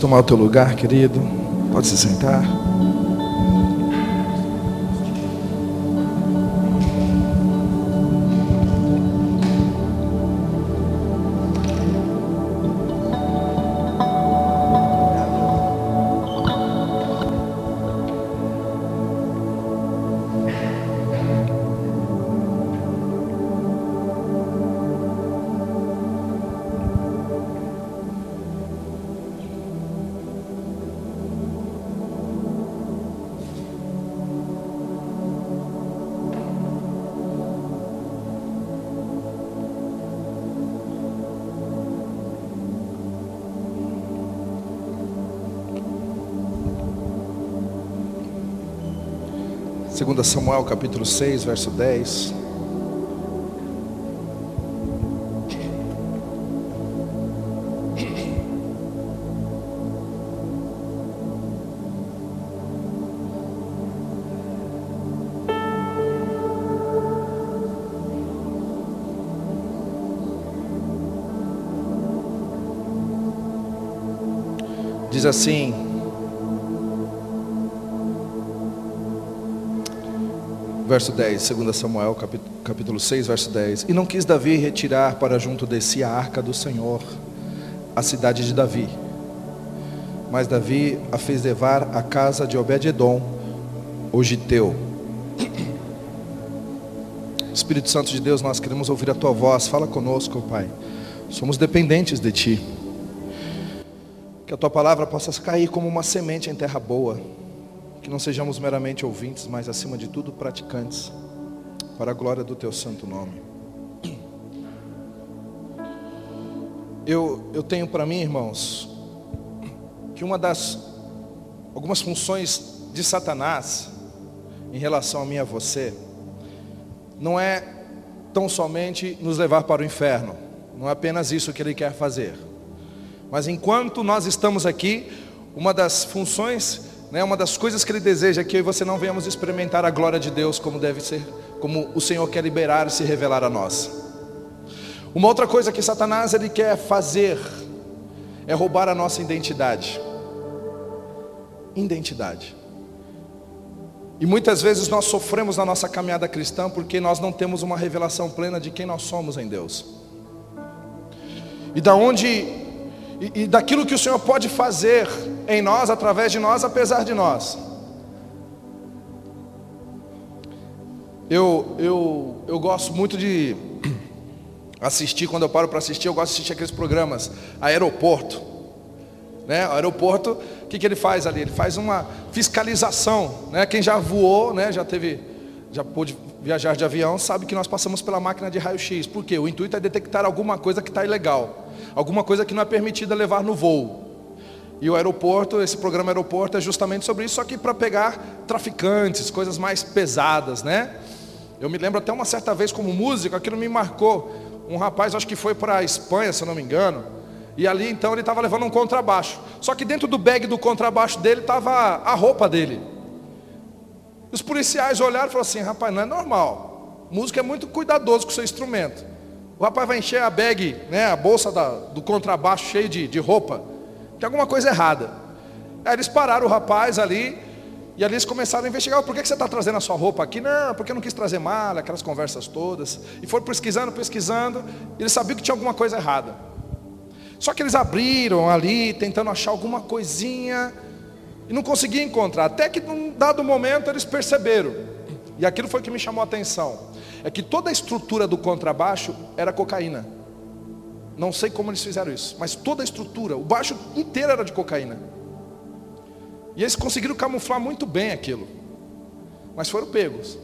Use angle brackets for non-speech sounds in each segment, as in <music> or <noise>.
Tomar o teu lugar, querido. Pode se sentar. Segunda Samuel capítulo 6, verso 10. Diz assim: verso 10, 2 Samuel, capítulo 6, verso 10. E não quis Davi retirar para junto de si a arca do Senhor, a cidade de Davi. Mas Davi a fez levar à casa de Obed-edom, o Giteu. Espírito Santo de Deus, nós queremos ouvir a tua voz. Fala conosco, Pai. Somos dependentes de ti. Que a tua palavra possa cair como uma semente em terra boa. Que não sejamos meramente ouvintes, mas acima de tudo praticantes. Para a glória do teu santo nome. Eu, eu tenho para mim, irmãos, que uma das algumas funções de Satanás em relação a mim e a você não é tão somente nos levar para o inferno. Não é apenas isso que ele quer fazer. Mas enquanto nós estamos aqui, uma das funções, né, uma das coisas que Ele deseja é que eu e você não venhamos experimentar a glória de Deus como deve ser, como o Senhor quer liberar e se revelar a nós. Uma outra coisa que Satanás ele quer fazer é roubar a nossa identidade. Identidade. E muitas vezes nós sofremos na nossa caminhada cristã porque nós não temos uma revelação plena de quem nós somos em Deus. E da onde e, e daquilo que o Senhor pode fazer em nós, através de nós, apesar de nós. Eu, eu, eu gosto muito de <clears throat> assistir, quando eu paro para assistir, eu gosto de assistir aqueles programas, aeroporto. Né? O aeroporto, o que, que ele faz ali? Ele faz uma fiscalização. Né? Quem já voou, né? já teve, já pôde viajar de avião, sabe que nós passamos pela máquina de raio-x. Por quê? O intuito é detectar alguma coisa que está ilegal alguma coisa que não é permitida levar no voo. E o aeroporto, esse programa aeroporto é justamente sobre isso, só que para pegar traficantes, coisas mais pesadas, né? Eu me lembro até uma certa vez como músico, aquilo me marcou. Um rapaz, acho que foi para a Espanha, se eu não me engano, e ali então ele estava levando um contrabaixo. Só que dentro do bag do contrabaixo dele estava a roupa dele. Os policiais olharam e falaram assim: rapaz, não é normal. Músico é muito cuidadoso com o seu instrumento. O rapaz vai encher a bag, né, a bolsa da, do contrabaixo cheio de, de roupa. Tem alguma coisa errada. Aí eles pararam o rapaz ali, e ali eles começaram a investigar, por que, que você está trazendo a sua roupa aqui? Não, porque eu não quis trazer mala, aquelas conversas todas. E foram pesquisando, pesquisando, e eles sabiam que tinha alguma coisa errada. Só que eles abriram ali, tentando achar alguma coisinha, e não conseguiam encontrar. Até que num dado momento eles perceberam. E aquilo foi que me chamou a atenção é que toda a estrutura do contrabaixo era cocaína. Não sei como eles fizeram isso, mas toda a estrutura, o baixo inteiro era de cocaína. E eles conseguiram camuflar muito bem aquilo, mas foram pegos.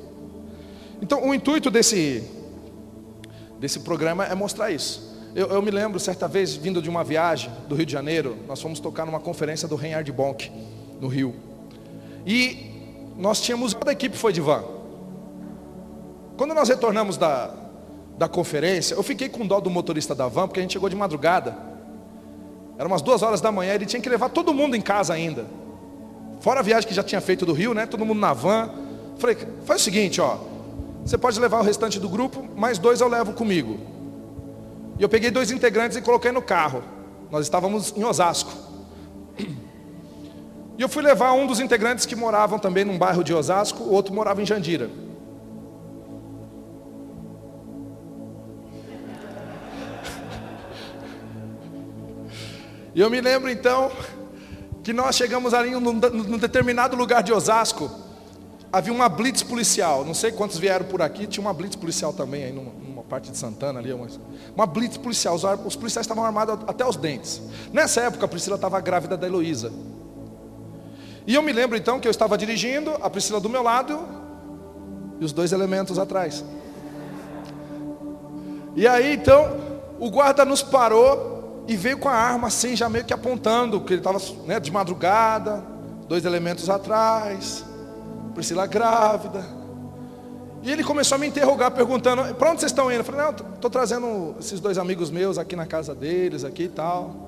Então, o intuito desse, desse programa é mostrar isso. Eu, eu, me lembro, certa vez, vindo de uma viagem do Rio de Janeiro, nós fomos tocar numa conferência do Reinhard Bonk, no Rio. E nós tínhamos, toda a equipe foi de van. Quando nós retornamos da, da conferência, eu fiquei com dó do motorista da van, porque a gente chegou de madrugada. Era umas duas horas da manhã, ele tinha que levar todo mundo em casa ainda. Fora a viagem que já tinha feito do Rio, né? Todo mundo na van. Falei, faz o seguinte, ó. Você pode levar o restante do grupo, mais dois eu levo comigo. E eu peguei dois integrantes e coloquei no carro. Nós estávamos em Osasco. E eu fui levar um dos integrantes que moravam também num bairro de Osasco, o outro morava em Jandira. E eu me lembro então que nós chegamos ali num, num determinado lugar de Osasco, havia uma blitz policial, não sei quantos vieram por aqui, tinha uma blitz policial também aí numa, numa parte de Santana ali, uma, uma blitz policial, os, os, policiais estavam armados até os dentes. Nessa época a Priscila estava grávida da Heloísa. E eu me lembro então que eu estava dirigindo, a Priscila do meu lado e os dois elementos atrás. E aí então o guarda nos parou e veio com a arma assim, já meio que apontando, que ele estava né, de madrugada, dois elementos atrás, Priscila grávida. E ele começou a me interrogar, perguntando, para onde vocês estão indo? Eu falei, não, estou trazendo esses dois amigos meus aqui na casa deles, aqui e tal.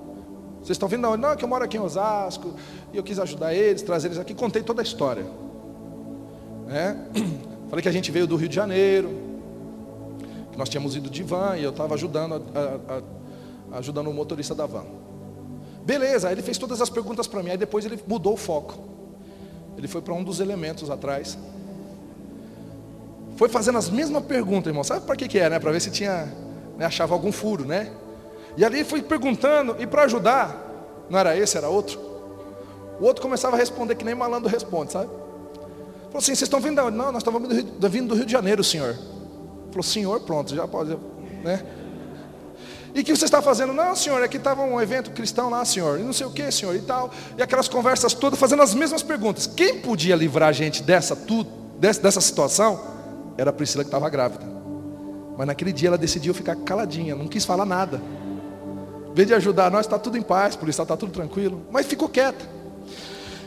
Vocês estão vindo? Não, não, é que eu moro aqui em Osasco, e eu quis ajudar eles, trazer eles aqui, contei toda a história. É? <clears throat> Falei que a gente veio do Rio de Janeiro, que nós tínhamos ido de van, e eu estava ajudando a, a ajudando o motorista da van. Beleza, ele fez todas as perguntas para mim, aí depois ele mudou o foco. Ele foi para um dos elementos atrás. Foi fazendo as mesmas perguntas, irmão. Sabe para que que é, né? Para ver se tinha, né, achava algum furo, né? E ali foi perguntando e para ajudar, não era esse, era outro. O outro começava a responder que nem malandro responde, sabe? Falou assim, vocês estão vindo da? Não, nós estamos vindo do Rio de Janeiro, senhor. Falou, senhor, pronto, já pode, né? E o que você está fazendo? Não, senhor, é que estava um evento cristão lá, senhor, e não sei o que, senhor, e tal. E aquelas conversas todas, fazendo as mesmas perguntas. Quem podia livrar a gente dessa, tudo, dessa, dessa situação? Era a Priscila que estava grávida. Mas naquele dia ela decidiu ficar caladinha, não quis falar nada. Em vez de ajudar nós, está tudo em paz, policial está tudo tranquilo. Mas ficou quieta.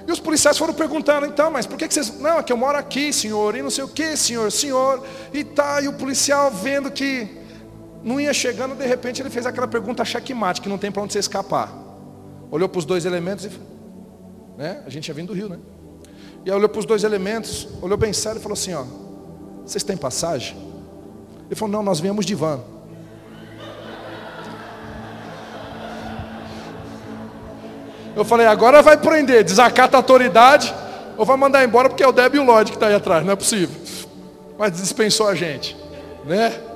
E os policiais foram perguntando, então, mas por que, que vocês. Não, é que eu moro aqui, senhor, e não sei o que, senhor, senhor. E tá, e o policial vendo que não ia chegando, de repente ele fez aquela pergunta checkmate, que não tem para onde você escapar. Olhou para os dois elementos e. Né? A gente ia vindo do Rio, né? E aí olhou para os dois elementos, olhou bem sério e falou assim: ó, vocês têm passagem? Ele falou: não, nós viemos de van. Eu falei: agora vai prender, desacata a autoridade, ou vai mandar embora porque é o Deb Lloyd que está aí atrás, não é possível. Mas dispensou a gente, né?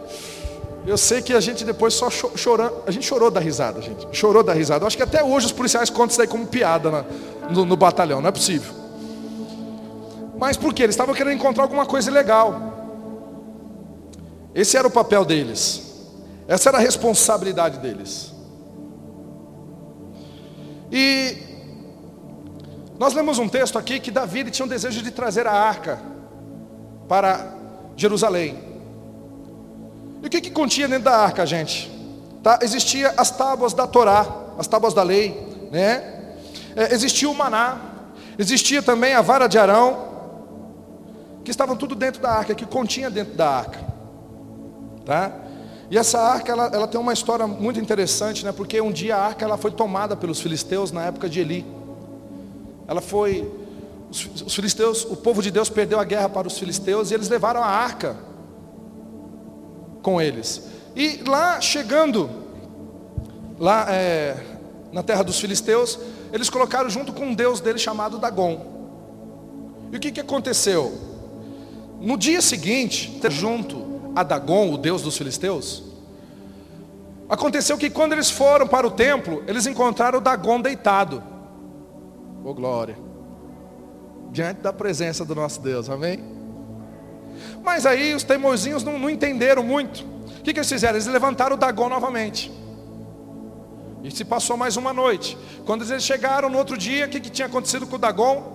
Eu sei que a gente depois só chorando, a gente chorou da risada, gente. Chorou da risada. Eu acho que até hoje os policiais contam isso aí como piada na, no, no batalhão, não é possível. Mas por quê? Eles estavam querendo encontrar alguma coisa legal. Esse era o papel deles. Essa era a responsabilidade deles. E nós lemos um texto aqui que Davi tinha um desejo de trazer a arca para Jerusalém. E o que, que continha dentro da arca, gente? Tá? Existia as tábuas da Torá, as tábuas da lei, né? É, existia o maná, existia também a vara de Arão, que estavam tudo dentro da arca, que continha dentro da arca, tá? E essa arca, ela, ela tem uma história muito interessante, né? Porque um dia a arca ela foi tomada pelos filisteus na época de Eli. Ela foi, os, os filisteus, o povo de Deus perdeu a guerra para os filisteus e eles levaram a arca com eles. E lá chegando, lá é, na terra dos filisteus, eles colocaram junto com um deus deles chamado Dagon. E o que, que aconteceu? No dia seguinte, junto a Dagon, o deus dos filisteus, aconteceu que quando eles foram para o templo, eles encontraram Dagon deitado. Oh glória! Diante da presença do nosso Deus, amém? Mas aí os teimosinhos não, não entenderam muito. O que, que eles fizeram? Eles levantaram o Dagon novamente. E se passou mais uma noite. Quando eles chegaram no outro dia, o que, que tinha acontecido com o Dagon?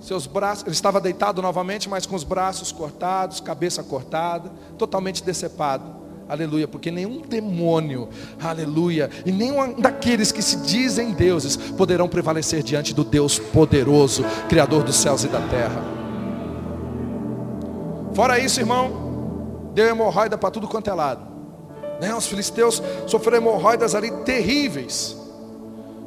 Seus braços, ele estava deitado novamente, mas com os braços cortados, cabeça cortada, totalmente decepado. Aleluia, porque nenhum demônio, aleluia, e nenhum daqueles que se dizem deuses poderão prevalecer diante do Deus poderoso, Criador dos céus e da terra. Fora isso, irmão, deu hemorroida para tudo quanto é lado. Né? Os filisteus sofreram hemorroidas ali terríveis.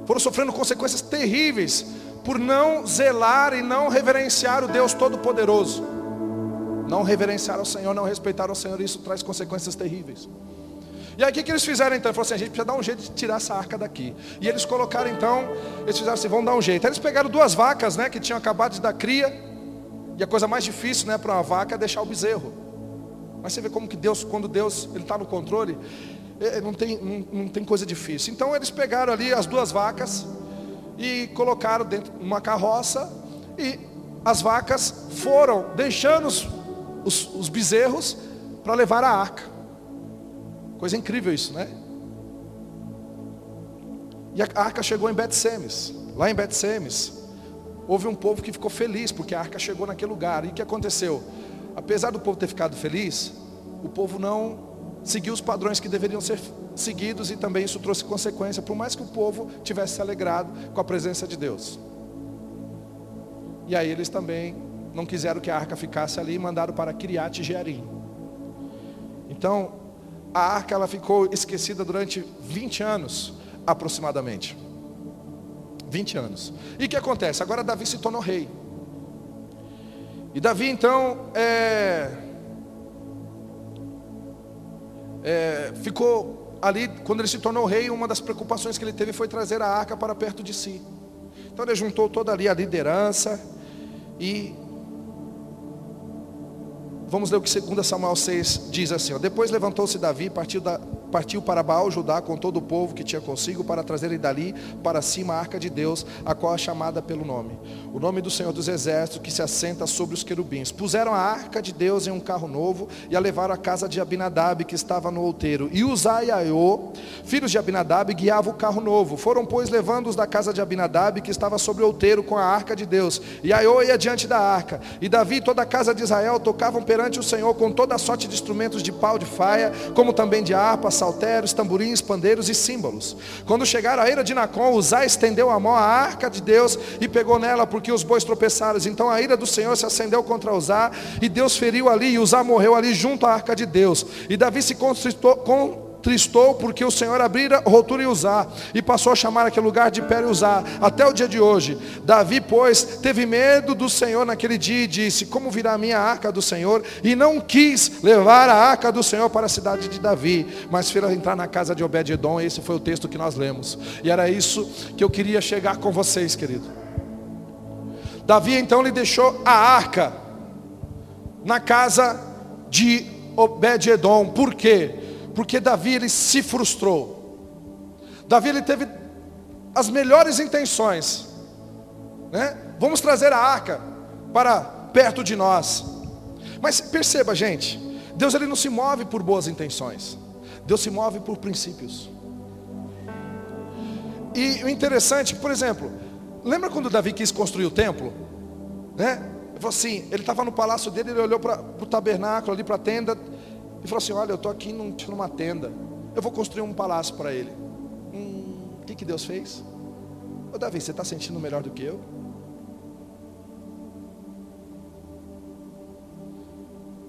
Foram sofrendo consequências terríveis por não zelar e não reverenciar o Deus Todo-Poderoso. Não reverenciar o Senhor, não respeitar o Senhor, isso traz consequências terríveis. E aí o que, eles fizeram então? Falou assim, a gente precisa dar um jeito de tirar essa arca daqui. E eles colocaram então, eles fizeram assim, vão dar um jeito. Aí eles pegaram duas vacas, né, que tinham acabado de dar cria. E a coisa mais difícil, né, para uma vaca é deixar o bezerro. Mas você vê como que Deus, quando Deus está no controle, é, não tem, não, não tem coisa difícil. Então eles pegaram ali as duas vacas e colocaram dentro de uma carroça e as vacas foram deixando os, os, os bezerros para levar a arca. Coisa incrível isso, né? E a arca chegou em Bet-Semes. Lá em Bet-Semes, houve um povo que ficou feliz porque a arca chegou naquele lugar. E o que aconteceu? Apesar do povo ter ficado feliz, o povo não seguiu os padrões que deveriam ser seguidos e também isso trouxe consequência, por mais que o povo tivesse se alegrado com a presença de Deus. E aí eles também não quiseram que a arca ficasse ali e mandaram para Kiriat Jearim. Então, a arca ela ficou esquecida durante 20 anos, aproximadamente. 20 anos. E o que acontece? Agora Davi se tornou rei. E Davi então é, é, ficou ali, quando ele se tornou rei, uma das preocupações que ele teve foi trazer a arca para perto de si. Então ele juntou toda ali a liderança e Vamos ler o que 2 Samuel 6 diz assim: ó, Depois levantou-se Davi e partiu, da, partiu para Baal Judá com todo o povo que tinha consigo para trazerem dali para cima a arca de Deus, a qual é chamada pelo nome. O nome do Senhor dos Exércitos que se assenta sobre os querubins. Puseram a arca de Deus em um carro novo e a levaram à casa de Abinadab que estava no outeiro. E Uzai e Aiô, filhos de Abinadab, guiavam o carro novo. Foram, pois, levando-os da casa de Abinadab que estava sobre o outeiro com a arca de Deus. E Aiô ia diante da arca. E Davi e toda a casa de Israel tocavam perante o Senhor com toda a sorte de instrumentos de pau de faia, como também de harpas, salteros, tamborins, pandeiros e símbolos. Quando chegaram à eira de Nacon, Uzá estendeu a mão à arca de Deus e pegou nela, porque os bois tropeçaram. Então a ira do Senhor se acendeu contra Uzá, e Deus feriu ali, e Uzá morreu ali junto à arca de Deus. E Davi se constritou, com tristou porque o Senhor abrira rotura em Uzá e passou a chamar aquele lugar de Uzá até o dia de hoje. Davi, pois, teve medo do Senhor naquele dia e disse: Como virá a minha arca do Senhor? E não quis levar a arca do Senhor para a cidade de Davi, mas fez entrar na casa de Obed-edom. Esse foi o texto que nós lemos. E era isso que eu queria chegar com vocês, querido. Davi então lhe deixou a arca na casa de Obed-edom. Por quê? Porque Davi ele se frustrou. Davi ele teve as melhores intenções, né? Vamos trazer a arca para perto de nós. Mas perceba, gente, Deus ele não se move por boas intenções. Deus se move por princípios. E o interessante, por exemplo, lembra quando Davi quis construir o templo? Né? Ele falou assim, ele estava no palácio dele, ele olhou para o tabernáculo ali para a tenda, e falou assim: Olha, eu estou aqui num, numa tenda, eu vou construir um palácio para ele. Hum, o que, que Deus fez? Ô Davi, você está sentindo melhor do que eu?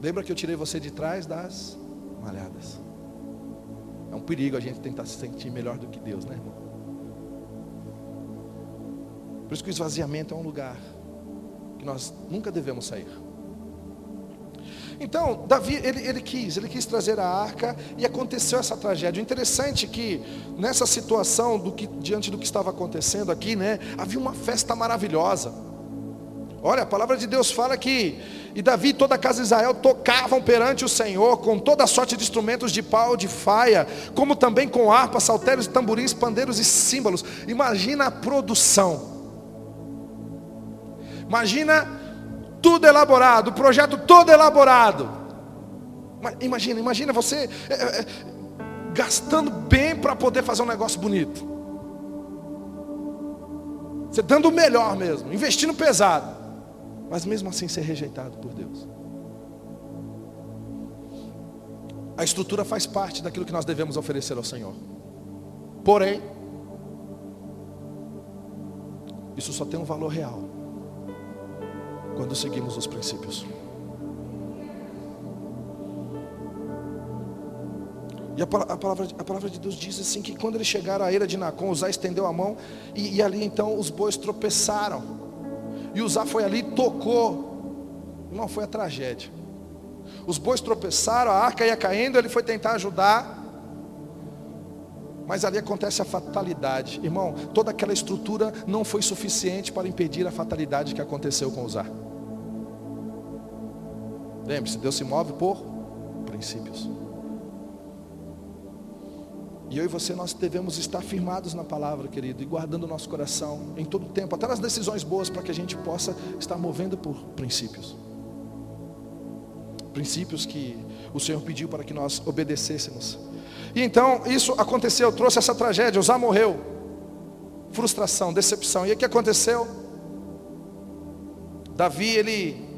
Lembra que eu tirei você de trás das malhadas? É um perigo a gente tentar se sentir melhor do que Deus, né, irmão? Por isso que o esvaziamento é um lugar que nós nunca devemos sair. Então, Davi, ele, ele quis, ele quis trazer a arca e aconteceu essa tragédia. O interessante é que nessa situação, do que, diante do que estava acontecendo aqui, né, havia uma festa maravilhosa. Olha, a palavra de Deus fala que e Davi e toda a casa de Israel tocavam perante o Senhor com toda a sorte de instrumentos de pau, de faia, como também com harpas, saltérios, tamborins, pandeiros e símbolos. Imagina a produção. Imagina tudo elaborado, o projeto todo elaborado. Imagina, imagina você é, é, gastando bem para poder fazer um negócio bonito. Você dando o melhor mesmo, investindo pesado, mas mesmo assim ser rejeitado por Deus. A estrutura faz parte daquilo que nós devemos oferecer ao Senhor. Porém, isso só tem um valor real quando seguimos os princípios. E a, palavra, a palavra de Deus diz assim que quando eles chegaram à eira de Nacon, Uzá estendeu a mão e, e ali então os bois tropeçaram. E Uzá foi ali e tocou. Não foi a tragédia. Os bois tropeçaram, a arca ia caindo, ele foi tentar ajudar. Mas ali acontece a fatalidade. Irmão, toda aquela estrutura não foi suficiente para impedir a fatalidade que aconteceu com Uzá. Lembre-se, Deus se move por princípios. E eu e você, nós devemos estar firmados na palavra, querido, e guardando o nosso coração em todo o tempo, até nas decisões boas, para que a gente possa estar movendo por princípios. Princípios que o Senhor pediu para que nós obedecêssemos. E então, isso aconteceu, trouxe essa tragédia, Uzá morreu. Frustração, decepção. E o que aconteceu? Davi, ele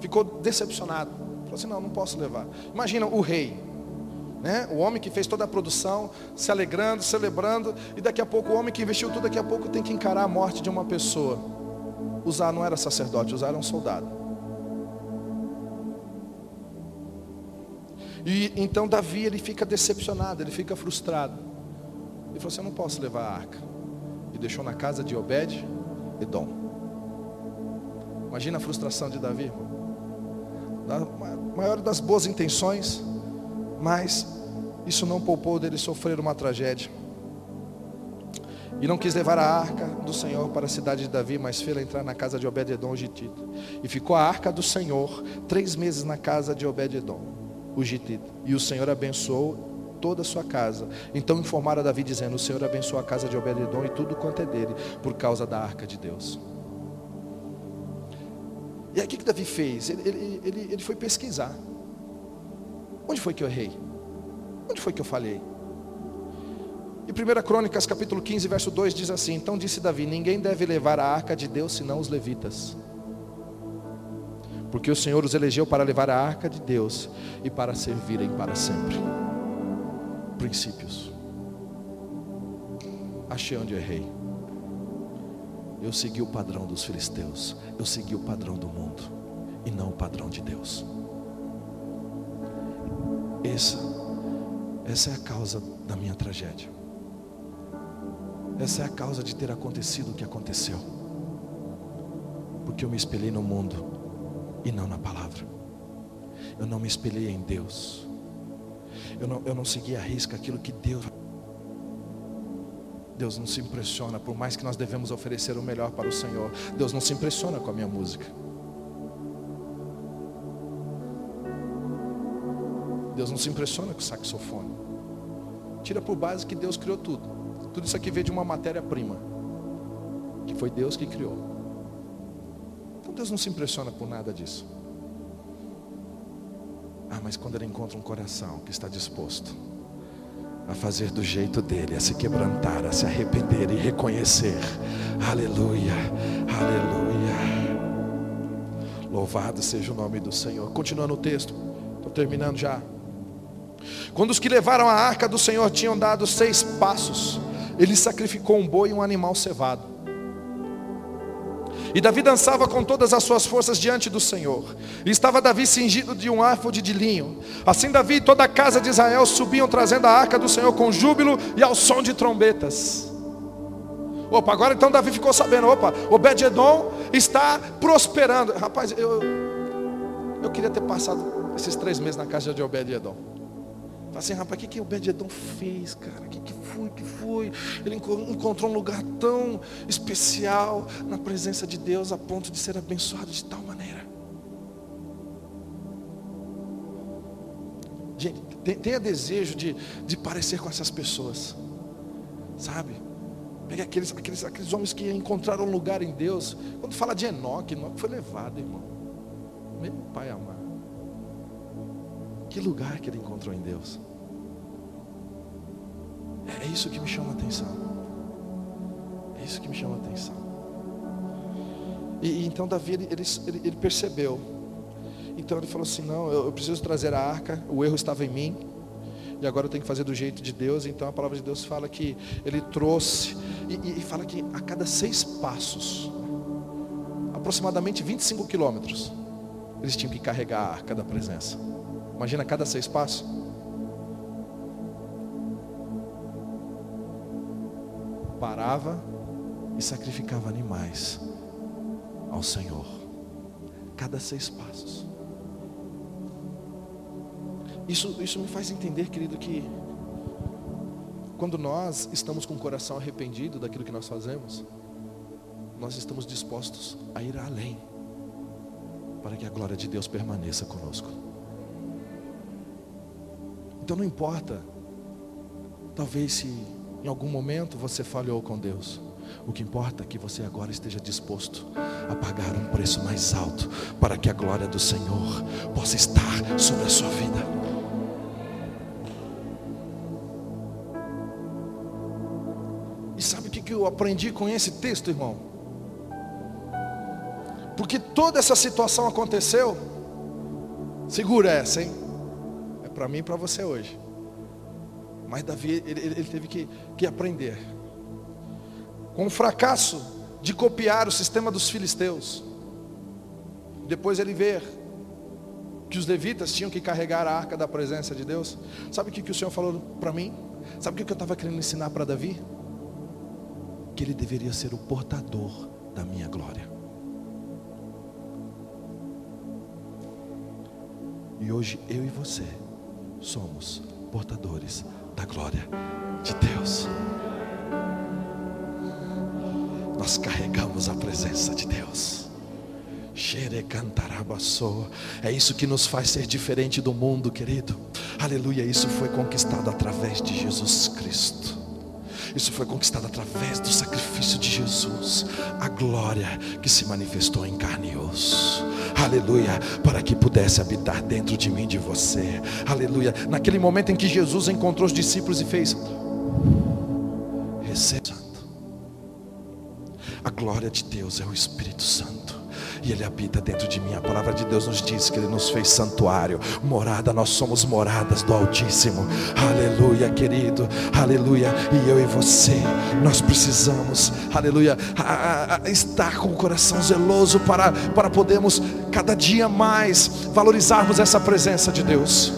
ficou decepcionado. Falou assim: não, não posso levar. Imagina o rei, né? O homem que fez toda a produção, se alegrando, celebrando, e daqui a pouco o homem que investiu tudo, daqui a pouco tem que encarar a morte de uma pessoa. Usar não era sacerdote, usar era um soldado. E então Davi ele fica decepcionado, ele fica frustrado. Ele falou assim: Eu não posso levar a arca. E deixou na casa de Obed Edom. Imagina a frustração de Davi. Da maior das boas intenções, mas isso não poupou dele sofrer uma tragédia. E não quis levar a arca do Senhor para a cidade de Davi, mas fez entrar na casa de Obed-Edom, Gitita. E ficou a arca do Senhor três meses na casa de Obed-Edom, o Gitita. E o Senhor abençoou toda a sua casa. Então informaram a Davi dizendo, o Senhor abençoou a casa de Obed-Edom e tudo quanto é dele, por causa da arca de Deus. E aí o que, que Davi fez? Ele, ele, ele, ele foi pesquisar. Onde foi que eu errei? Onde foi que eu falhei? E 1 Crônicas capítulo 15, verso 2 diz assim: Então disse Davi: Ninguém deve levar a arca de Deus senão os levitas. Porque o Senhor os elegeu para levar a arca de Deus e para servirem para sempre. Princípios. Achei onde errei. Eu segui o padrão dos filisteus. Eu segui o padrão do mundo. E não o padrão de Deus. Essa, essa é a causa da minha tragédia. Essa é a causa de ter acontecido o que aconteceu. Porque eu me espelhei no mundo e não na palavra. Eu não me espelhei em Deus. Eu não, eu não segui a risca aquilo que Deus. Deus não se impressiona, por mais que nós devemos oferecer o melhor para o Senhor. Deus não se impressiona com a minha música. Deus não se impressiona com o saxofone. Tira por base que Deus criou tudo. Tudo isso aqui veio de uma matéria-prima. Que foi Deus que criou. Então Deus não se impressiona por nada disso. Ah, mas quando Ele encontra um coração que está disposto a fazer do jeito dele, a se quebrantar, a se arrepender e reconhecer. Aleluia, aleluia. Louvado seja o nome do Senhor. Continuando o texto, estou terminando já. Quando os que levaram a arca do Senhor tinham dado seis passos, ele sacrificou um boi e um animal cevado. E Davi dançava com todas as suas forças diante do Senhor. E estava Davi cingido de um áfode de linho. Assim Davi e toda a casa de Israel subiam trazendo a arca do Senhor com júbilo e ao som de trombetas. Opa, agora então Davi ficou sabendo, opa, Obed-edom está prosperando. Rapaz, eu, eu queria ter passado esses três meses na casa de Obed-edom. Fala assim, rapaz, o que, que o Obed-edom fez, cara? O que, que foi, que foi? Ele encontrou um lugar tão especial na presença de Deus a ponto de ser abençoado de tal maneira. Gente, tenha desejo de, de parecer com essas pessoas. Sabe? Pega aqueles, aqueles, aqueles homens que encontraram um lugar em Deus. Quando fala de Enoque, Enoque foi levado, irmão. Meu pai amado. Que lugar que ele encontrou em Deus? É isso que me chama a atenção. É isso que me chama a atenção. E, e então Davi ele, ele, ele, percebeu. Então ele falou assim: não, eu, eu preciso trazer a arca. O erro estava em mim. E agora eu tenho que fazer do jeito de Deus. Então a palavra de Deus fala que ele trouxe. E, e, e fala que a cada seis passos, aproximadamente 25 quilômetros, eles tinham que carregar a arca da presença. Imagina cada seis passos. Parava e sacrificava animais ao Senhor. Cada seis passos. Isso, isso me faz entender, querido, que quando nós estamos com o coração arrependido daquilo que nós fazemos, nós estamos dispostos a ir além, para que a glória de Deus permaneça conosco. Então não importa, talvez se em algum momento você falhou com Deus, o que importa é que você agora esteja disposto a pagar um preço mais alto para que a glória do Senhor possa estar sobre a sua vida. E sabe o que eu aprendi com esse texto, irmão? Porque toda essa situação aconteceu. Segura essa, hein? Para mim e para você hoje. Mas Davi, ele, ele teve que, que aprender com o fracasso de copiar o sistema dos filisteus. Depois ele vê que os levitas tinham que carregar a arca da presença de Deus. Sabe o que, que o Senhor falou para mim? Sabe o que eu estava querendo ensinar para Davi? Que ele deveria ser o portador da minha glória. E hoje eu e você somos portadores da glória de Deus nós carregamos a presença de Deus. É isso que nos faz ser diferente do mundo, querido. Aleluia, isso foi conquistado através de Jesus Cristo. Isso foi conquistado através do sacrifício de Jesus, a glória que se manifestou em carne e osso. Aleluia, para que pudesse habitar dentro de mim, de você. Aleluia. Naquele momento em que Jesus encontrou os discípulos e fez: Receba a glória de Deus é o Espírito Santo. E Ele habita dentro de mim. A palavra de Deus nos diz que Ele nos fez santuário, morada. Nós somos moradas do Altíssimo. Aleluia, querido. Aleluia. E eu e você, nós precisamos, aleluia, a, a, estar com o coração zeloso para, para podermos cada dia mais valorizarmos essa presença de Deus.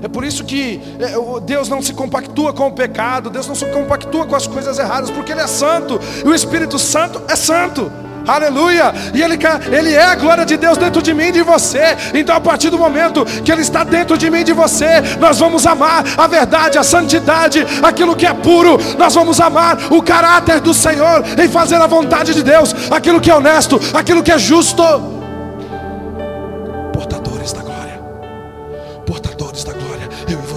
É por isso que é, Deus não se compactua com o pecado, Deus não se compactua com as coisas erradas, porque Ele é santo, e o Espírito Santo é santo. Aleluia! E ele, ele é a glória de Deus dentro de mim e de você. Então, a partir do momento que Ele está dentro de mim e de você, nós vamos amar a verdade, a santidade, aquilo que é puro. Nós vamos amar o caráter do Senhor em fazer a vontade de Deus, aquilo que é honesto, aquilo que é justo.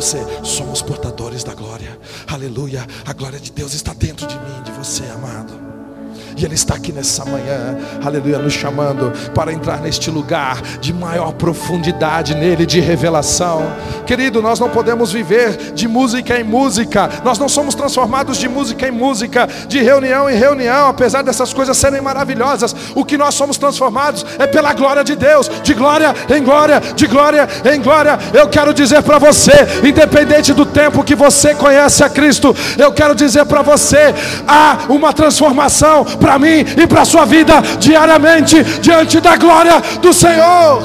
você, somos portadores da glória. Aleluia. A glória de Deus está dentro de mim, de você, amado. E Ele está aqui nessa manhã, aleluia, nos chamando para entrar neste lugar de maior profundidade nele, de revelação. Querido, nós não podemos viver de música em música, nós não somos transformados de música em música, de reunião em reunião, apesar dessas coisas serem maravilhosas. O que nós somos transformados é pela glória de Deus, de glória em glória, de glória em glória. Eu quero dizer para você, independente do tempo que você conhece a Cristo, eu quero dizer para você: há uma transformação para mim e para a sua vida diariamente diante da glória do Senhor.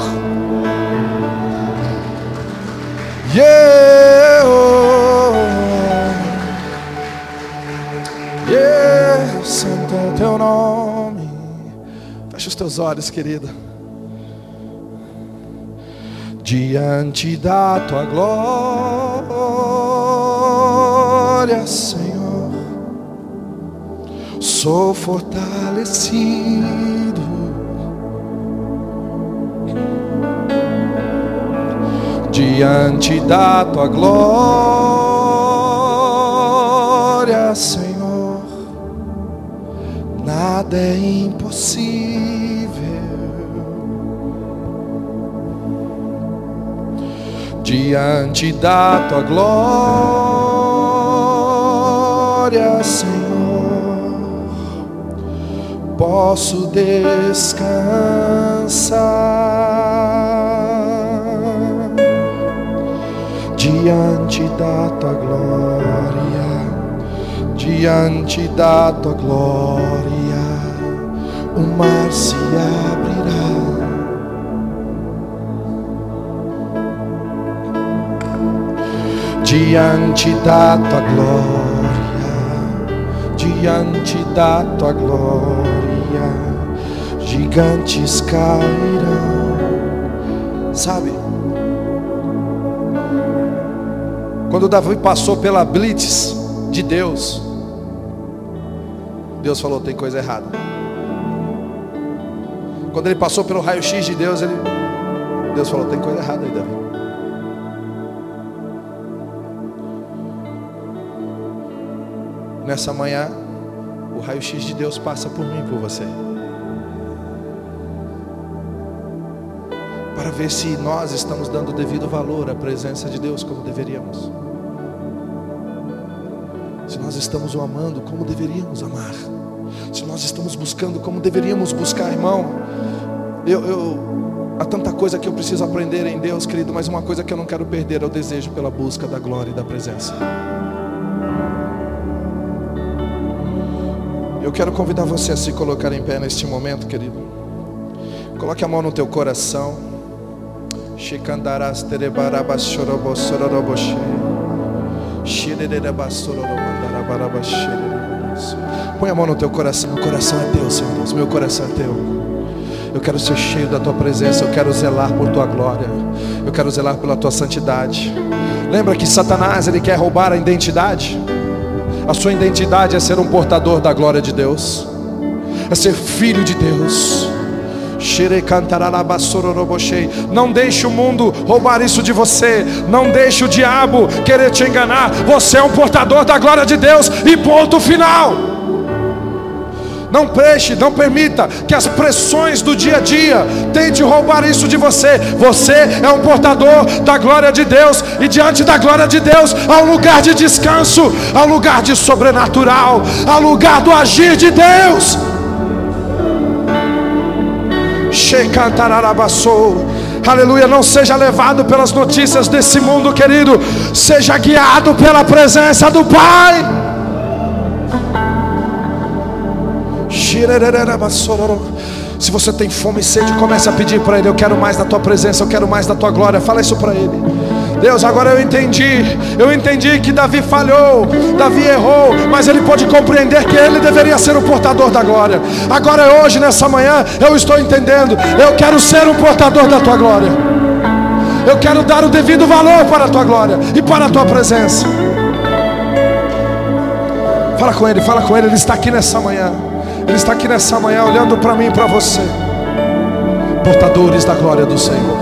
Yeah, yeah, santo é o teu nome. Fecha os teus olhos, querida. Diante da tua glória, Senhor sou fortalecido. Diante da tua glória, Senhor, nada é impossível. Diante da tua glória, Senhor posso descansar diante da tua glória, diante da tua glória, o mar se abrirá. Diante da tua glória, diante da tua glória gigantes cairão. Sabe? Quando Davi passou pela blitz de Deus, Deus falou: tem coisa errada. Quando ele passou pelo raio-x de Deus, ele, Deus falou: tem coisa errada aí, Davi. Nessa manhã, o raio-x de Deus passa por mim por você. Para ver se nós estamos dando devido valor à presença de Deus como deveríamos. Se nós estamos o amando como deveríamos amar. Se nós estamos buscando como deveríamos buscar, irmão. Eu, eu, há tanta coisa que eu preciso aprender em Deus, querido, mas uma coisa que eu não quero perder é o desejo pela busca da glória e da presença. Eu quero convidar você a se colocar em pé neste momento, querido. Coloque a mão no teu coração. Põe a mão no teu coração. Meu coração é teu, Senhor Deus. Meu coração é teu. Eu quero ser cheio da tua presença. Eu quero zelar por tua glória. Eu quero zelar pela tua santidade. Lembra que Satanás ele quer roubar a identidade? A sua identidade é ser um portador da glória de Deus, é ser filho de Deus. Não deixe o mundo roubar isso de você. Não deixe o diabo querer te enganar. Você é um portador da glória de Deus. E ponto final. Não preste, não permita que as pressões do dia a dia tente roubar isso de você. Você é um portador da glória de Deus, e diante da glória de Deus há um lugar de descanso, há um lugar de sobrenatural, há um lugar do agir de Deus. Aleluia, não seja levado pelas notícias desse mundo, querido. Seja guiado pela presença do Pai. Se você tem fome e sede, comece a pedir para Ele: Eu quero mais da tua presença, eu quero mais da tua glória. Fala isso para Ele. Deus, agora eu entendi. Eu entendi que Davi falhou, Davi errou, mas ele pôde compreender que ele deveria ser o portador da glória. Agora, hoje, nessa manhã, eu estou entendendo. Eu quero ser um portador da tua glória. Eu quero dar o devido valor para a tua glória e para a tua presença. Fala com ele, fala com ele, ele está aqui nessa manhã. Ele está aqui nessa manhã olhando para mim e para você. Portadores da glória do Senhor.